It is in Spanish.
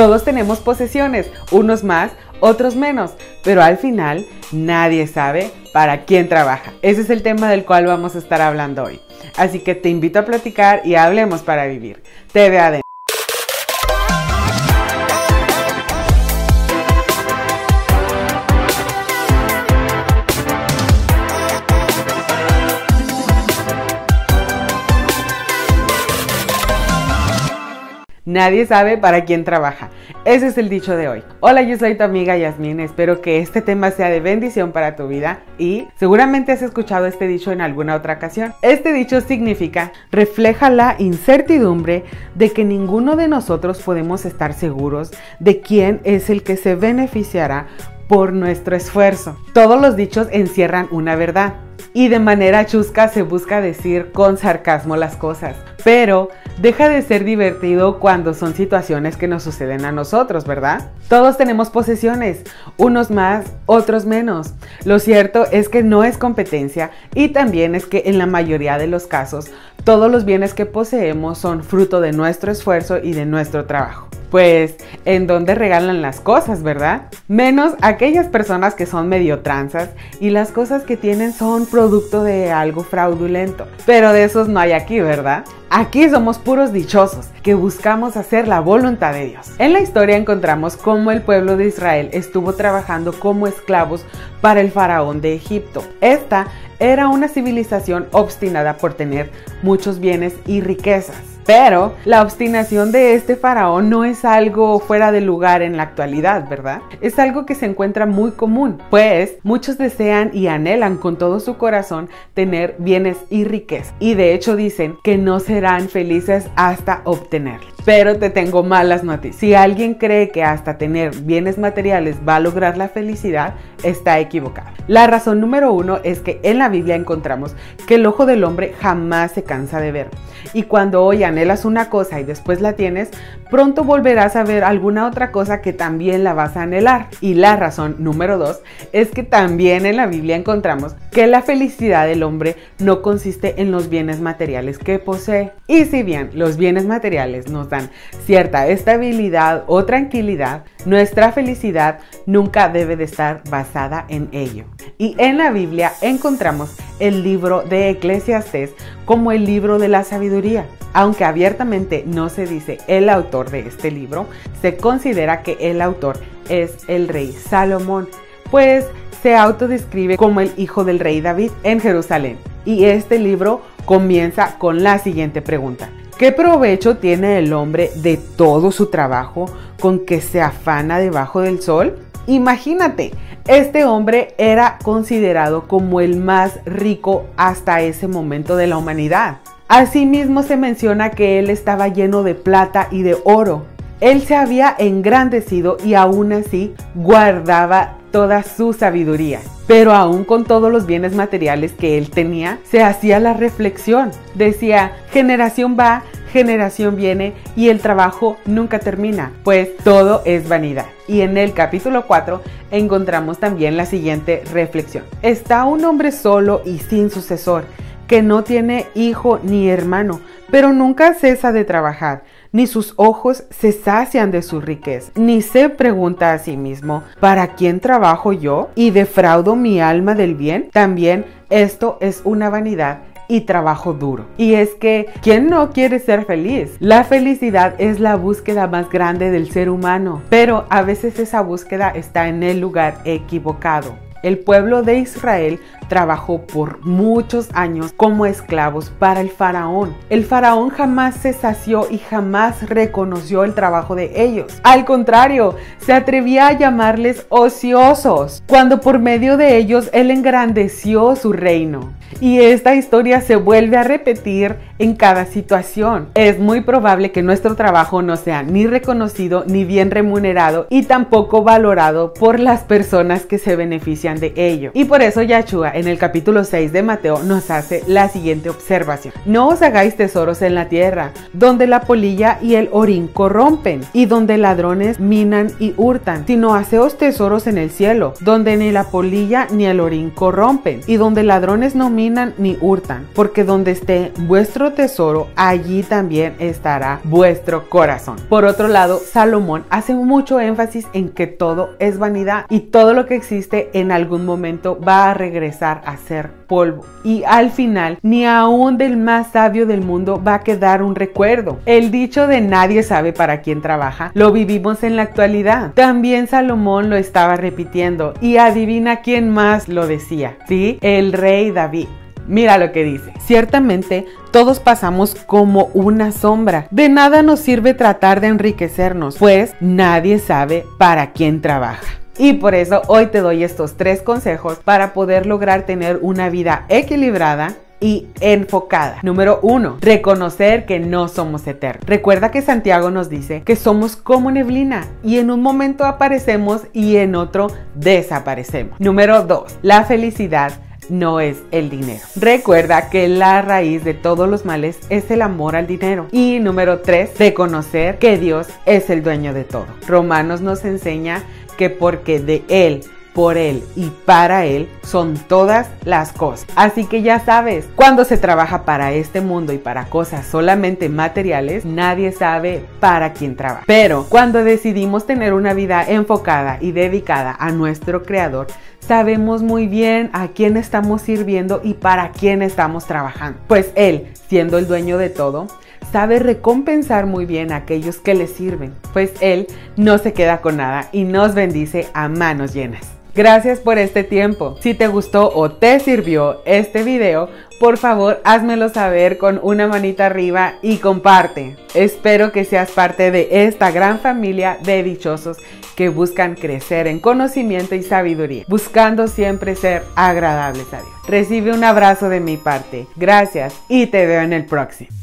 Todos tenemos posesiones, unos más, otros menos, pero al final nadie sabe para quién trabaja. Ese es el tema del cual vamos a estar hablando hoy. Así que te invito a platicar y hablemos para vivir. Te veo adentro. Nadie sabe para quién trabaja. Ese es el dicho de hoy. Hola, yo soy tu amiga Yasmin. Espero que este tema sea de bendición para tu vida y seguramente has escuchado este dicho en alguna otra ocasión. Este dicho significa refleja la incertidumbre de que ninguno de nosotros podemos estar seguros de quién es el que se beneficiará por nuestro esfuerzo. Todos los dichos encierran una verdad y de manera chusca se busca decir con sarcasmo las cosas. Pero deja de ser divertido cuando son situaciones que nos suceden a nosotros, ¿verdad? Todos tenemos posesiones, unos más, otros menos. Lo cierto es que no es competencia y también es que en la mayoría de los casos todos los bienes que poseemos son fruto de nuestro esfuerzo y de nuestro trabajo pues en donde regalan las cosas, ¿verdad? Menos aquellas personas que son medio tranzas y las cosas que tienen son producto de algo fraudulento. Pero de esos no hay aquí, ¿verdad? Aquí somos puros dichosos que buscamos hacer la voluntad de Dios. En la historia encontramos cómo el pueblo de Israel estuvo trabajando como esclavos para el faraón de Egipto. Esta era una civilización obstinada por tener muchos bienes y riquezas. Pero la obstinación de este faraón no es algo fuera de lugar en la actualidad, ¿verdad? Es algo que se encuentra muy común, pues muchos desean y anhelan con todo su corazón tener bienes y riqueza. Y de hecho dicen que no serán felices hasta obtenerlos. Pero te tengo malas noticias. Si alguien cree que hasta tener bienes materiales va a lograr la felicidad, está equivocado. La razón número uno es que en la Biblia encontramos que el ojo del hombre jamás se cansa de ver. Y cuando hoy anhelas una cosa y después la tienes, pronto volverás a ver alguna otra cosa que también la vas a anhelar. Y la razón número dos es que también en la Biblia encontramos que la felicidad del hombre no consiste en los bienes materiales que posee. Y si bien los bienes materiales nos dan cierta estabilidad o tranquilidad, nuestra felicidad nunca debe de estar basada en ello. Y en la Biblia encontramos el libro de Eclesiastes como el libro de la sabiduría. Aunque abiertamente no se dice el autor de este libro, se considera que el autor es el rey Salomón, pues se autodescribe como el hijo del rey David en Jerusalén. Y este libro comienza con la siguiente pregunta. ¿Qué provecho tiene el hombre de todo su trabajo con que se afana debajo del sol? Imagínate, este hombre era considerado como el más rico hasta ese momento de la humanidad. Asimismo se menciona que él estaba lleno de plata y de oro. Él se había engrandecido y aún así guardaba toda su sabiduría. Pero aún con todos los bienes materiales que él tenía, se hacía la reflexión. Decía, generación va, generación viene y el trabajo nunca termina, pues todo es vanidad. Y en el capítulo 4 encontramos también la siguiente reflexión. Está un hombre solo y sin sucesor, que no tiene hijo ni hermano, pero nunca cesa de trabajar ni sus ojos se sacian de su riqueza, ni se pregunta a sí mismo, ¿para quién trabajo yo y defraudo mi alma del bien? También esto es una vanidad y trabajo duro. Y es que, ¿quién no quiere ser feliz? La felicidad es la búsqueda más grande del ser humano, pero a veces esa búsqueda está en el lugar equivocado. El pueblo de Israel trabajó por muchos años como esclavos para el faraón. El faraón jamás se sació y jamás reconoció el trabajo de ellos. Al contrario, se atrevía a llamarles ociosos, cuando por medio de ellos él engrandeció su reino. Y esta historia se vuelve a repetir en cada situación. Es muy probable que nuestro trabajo no sea ni reconocido ni bien remunerado y tampoco valorado por las personas que se benefician de ello. Y por eso Yahshua en el capítulo 6 de Mateo nos hace la siguiente observación. No os hagáis tesoros en la tierra, donde la polilla y el orín corrompen y donde ladrones minan y hurtan, sino haceos tesoros en el cielo, donde ni la polilla ni el orín corrompen y donde ladrones no minan ni hurtan, porque donde esté vuestro tesoro, allí también estará vuestro corazón. Por otro lado, Salomón hace mucho énfasis en que todo es vanidad y todo lo que existe en algún momento va a regresar a ser polvo. Y al final, ni aún del más sabio del mundo va a quedar un recuerdo. El dicho de nadie sabe para quién trabaja lo vivimos en la actualidad. También Salomón lo estaba repitiendo y adivina quién más lo decía, ¿sí? El rey David. Mira lo que dice. Ciertamente, todos pasamos como una sombra. De nada nos sirve tratar de enriquecernos, pues nadie sabe para quién trabaja. Y por eso hoy te doy estos tres consejos para poder lograr tener una vida equilibrada y enfocada. Número uno, reconocer que no somos eternos. Recuerda que Santiago nos dice que somos como neblina y en un momento aparecemos y en otro desaparecemos. Número dos, la felicidad no es el dinero. Recuerda que la raíz de todos los males es el amor al dinero. Y número tres, reconocer que Dios es el dueño de todo. Romanos nos enseña que porque de Él por Él y para Él son todas las cosas. Así que ya sabes, cuando se trabaja para este mundo y para cosas solamente materiales, nadie sabe para quién trabaja. Pero cuando decidimos tener una vida enfocada y dedicada a nuestro Creador, sabemos muy bien a quién estamos sirviendo y para quién estamos trabajando. Pues Él, siendo el dueño de todo, sabe recompensar muy bien a aquellos que le sirven, pues Él no se queda con nada y nos bendice a manos llenas. Gracias por este tiempo. Si te gustó o te sirvió este video, por favor házmelo saber con una manita arriba y comparte. Espero que seas parte de esta gran familia de dichosos que buscan crecer en conocimiento y sabiduría, buscando siempre ser agradables a Dios. Recibe un abrazo de mi parte. Gracias y te veo en el próximo.